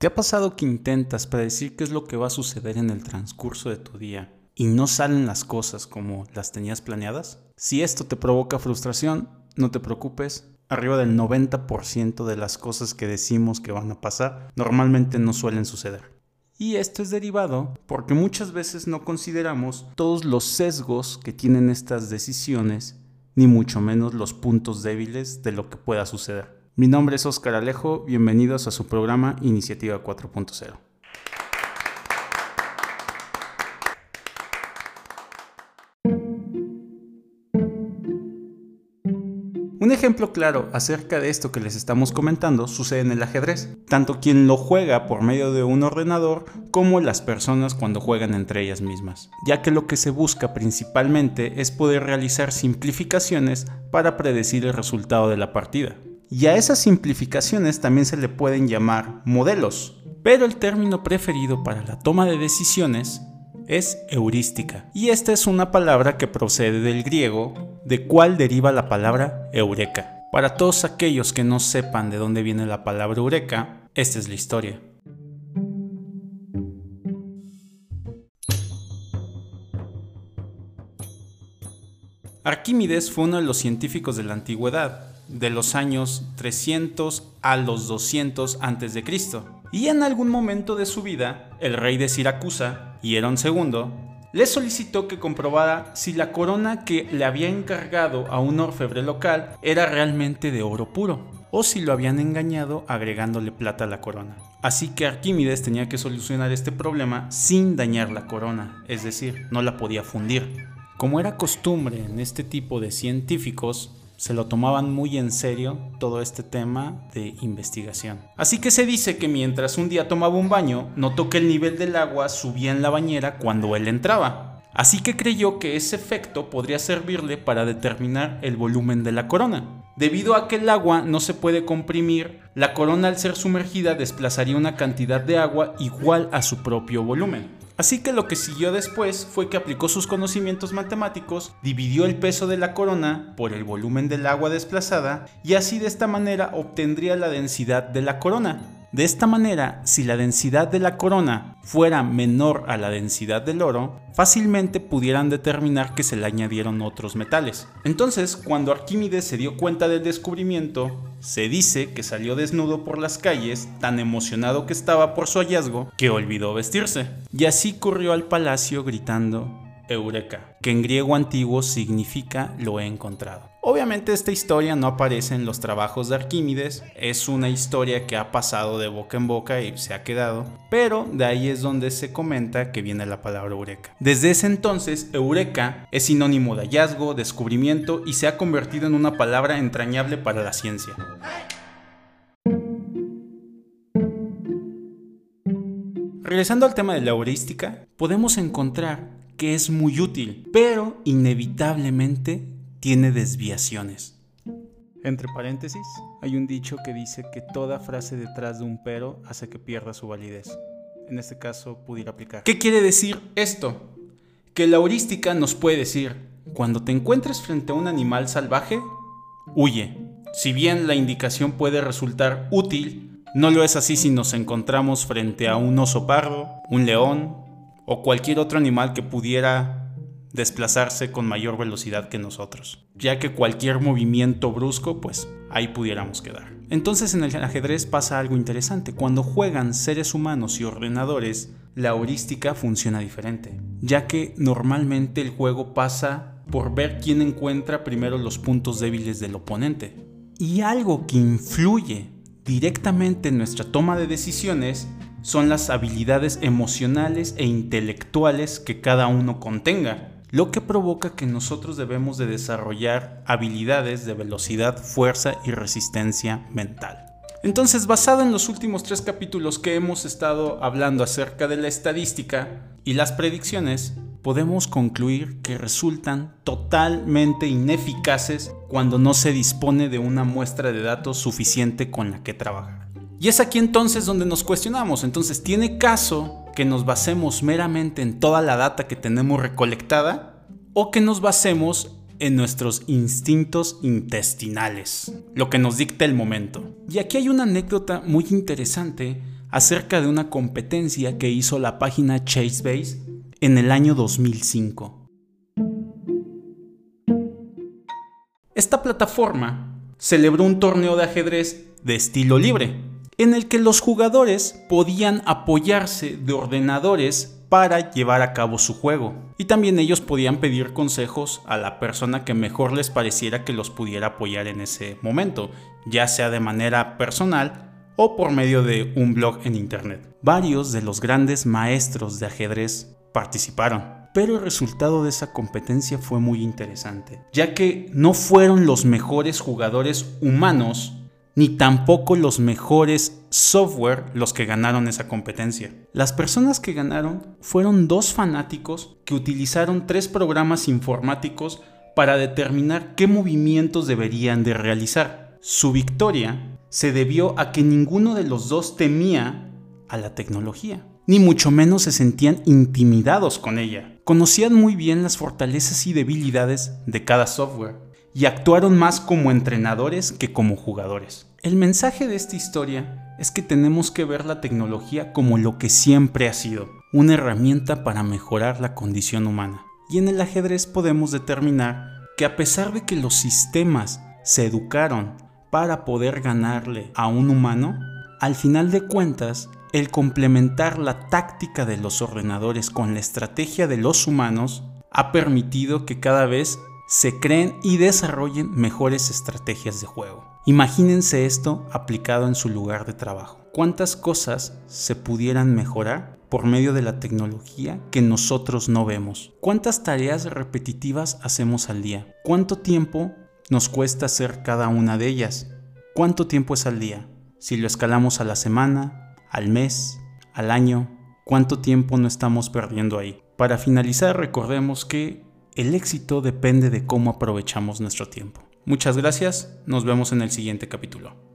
¿Te ha pasado que intentas predecir qué es lo que va a suceder en el transcurso de tu día y no salen las cosas como las tenías planeadas? Si esto te provoca frustración, no te preocupes. Arriba del 90% de las cosas que decimos que van a pasar normalmente no suelen suceder. Y esto es derivado porque muchas veces no consideramos todos los sesgos que tienen estas decisiones, ni mucho menos los puntos débiles de lo que pueda suceder. Mi nombre es Oscar Alejo, bienvenidos a su programa Iniciativa 4.0. Un ejemplo claro acerca de esto que les estamos comentando sucede en el ajedrez, tanto quien lo juega por medio de un ordenador como las personas cuando juegan entre ellas mismas, ya que lo que se busca principalmente es poder realizar simplificaciones para predecir el resultado de la partida. Y a esas simplificaciones también se le pueden llamar modelos. Pero el término preferido para la toma de decisiones es heurística. Y esta es una palabra que procede del griego, de cual deriva la palabra eureka. Para todos aquellos que no sepan de dónde viene la palabra eureka, esta es la historia. Arquímedes fue uno de los científicos de la antigüedad, de los años 300 a los 200 a.C. Y en algún momento de su vida, el rey de Siracusa, Hierón II, le solicitó que comprobara si la corona que le había encargado a un orfebre local era realmente de oro puro, o si lo habían engañado agregándole plata a la corona. Así que Arquímedes tenía que solucionar este problema sin dañar la corona, es decir, no la podía fundir. Como era costumbre en este tipo de científicos, se lo tomaban muy en serio todo este tema de investigación. Así que se dice que mientras un día tomaba un baño, notó que el nivel del agua subía en la bañera cuando él entraba. Así que creyó que ese efecto podría servirle para determinar el volumen de la corona. Debido a que el agua no se puede comprimir, la corona al ser sumergida desplazaría una cantidad de agua igual a su propio volumen. Así que lo que siguió después fue que aplicó sus conocimientos matemáticos, dividió el peso de la corona por el volumen del agua desplazada y así de esta manera obtendría la densidad de la corona. De esta manera, si la densidad de la corona fuera menor a la densidad del oro, fácilmente pudieran determinar que se le añadieron otros metales. Entonces, cuando Arquímedes se dio cuenta del descubrimiento, se dice que salió desnudo por las calles, tan emocionado que estaba por su hallazgo, que olvidó vestirse. Y así corrió al palacio gritando, Eureka, que en griego antiguo significa lo he encontrado. Obviamente esta historia no aparece en los trabajos de Arquímedes, es una historia que ha pasado de boca en boca y se ha quedado, pero de ahí es donde se comenta que viene la palabra Eureka. Desde ese entonces, Eureka es sinónimo de hallazgo, descubrimiento y se ha convertido en una palabra entrañable para la ciencia. Regresando al tema de la heurística, podemos encontrar que es muy útil, pero inevitablemente tiene desviaciones. Entre paréntesis, hay un dicho que dice que toda frase detrás de un pero hace que pierda su validez. En este caso pudiera aplicar. ¿Qué quiere decir esto? Que la heurística nos puede decir, cuando te encuentres frente a un animal salvaje, huye. Si bien la indicación puede resultar útil, no lo es así si nos encontramos frente a un oso pardo, un león, o cualquier otro animal que pudiera desplazarse con mayor velocidad que nosotros, ya que cualquier movimiento brusco, pues ahí pudiéramos quedar. Entonces en el ajedrez pasa algo interesante, cuando juegan seres humanos y ordenadores, la heurística funciona diferente, ya que normalmente el juego pasa por ver quién encuentra primero los puntos débiles del oponente. Y algo que influye directamente en nuestra toma de decisiones son las habilidades emocionales e intelectuales que cada uno contenga, lo que provoca que nosotros debemos de desarrollar habilidades de velocidad, fuerza y resistencia mental. Entonces, basado en los últimos tres capítulos que hemos estado hablando acerca de la estadística y las predicciones, podemos concluir que resultan totalmente ineficaces cuando no se dispone de una muestra de datos suficiente con la que trabajar. Y es aquí entonces donde nos cuestionamos. Entonces, ¿tiene caso que nos basemos meramente en toda la data que tenemos recolectada o que nos basemos en nuestros instintos intestinales, lo que nos dicta el momento? Y aquí hay una anécdota muy interesante acerca de una competencia que hizo la página Chasebase en el año 2005. Esta plataforma celebró un torneo de ajedrez de estilo libre, en el que los jugadores podían apoyarse de ordenadores para llevar a cabo su juego. Y también ellos podían pedir consejos a la persona que mejor les pareciera que los pudiera apoyar en ese momento, ya sea de manera personal o por medio de un blog en internet. Varios de los grandes maestros de ajedrez participaron, pero el resultado de esa competencia fue muy interesante, ya que no fueron los mejores jugadores humanos ni tampoco los mejores software los que ganaron esa competencia. Las personas que ganaron fueron dos fanáticos que utilizaron tres programas informáticos para determinar qué movimientos deberían de realizar. Su victoria se debió a que ninguno de los dos temía a la tecnología, ni mucho menos se sentían intimidados con ella. Conocían muy bien las fortalezas y debilidades de cada software y actuaron más como entrenadores que como jugadores. El mensaje de esta historia es que tenemos que ver la tecnología como lo que siempre ha sido, una herramienta para mejorar la condición humana. Y en el ajedrez podemos determinar que a pesar de que los sistemas se educaron para poder ganarle a un humano, al final de cuentas, el complementar la táctica de los ordenadores con la estrategia de los humanos ha permitido que cada vez se creen y desarrollen mejores estrategias de juego. Imagínense esto aplicado en su lugar de trabajo. ¿Cuántas cosas se pudieran mejorar por medio de la tecnología que nosotros no vemos? ¿Cuántas tareas repetitivas hacemos al día? ¿Cuánto tiempo nos cuesta hacer cada una de ellas? ¿Cuánto tiempo es al día? Si lo escalamos a la semana, al mes, al año, ¿cuánto tiempo no estamos perdiendo ahí? Para finalizar, recordemos que el éxito depende de cómo aprovechamos nuestro tiempo. Muchas gracias, nos vemos en el siguiente capítulo.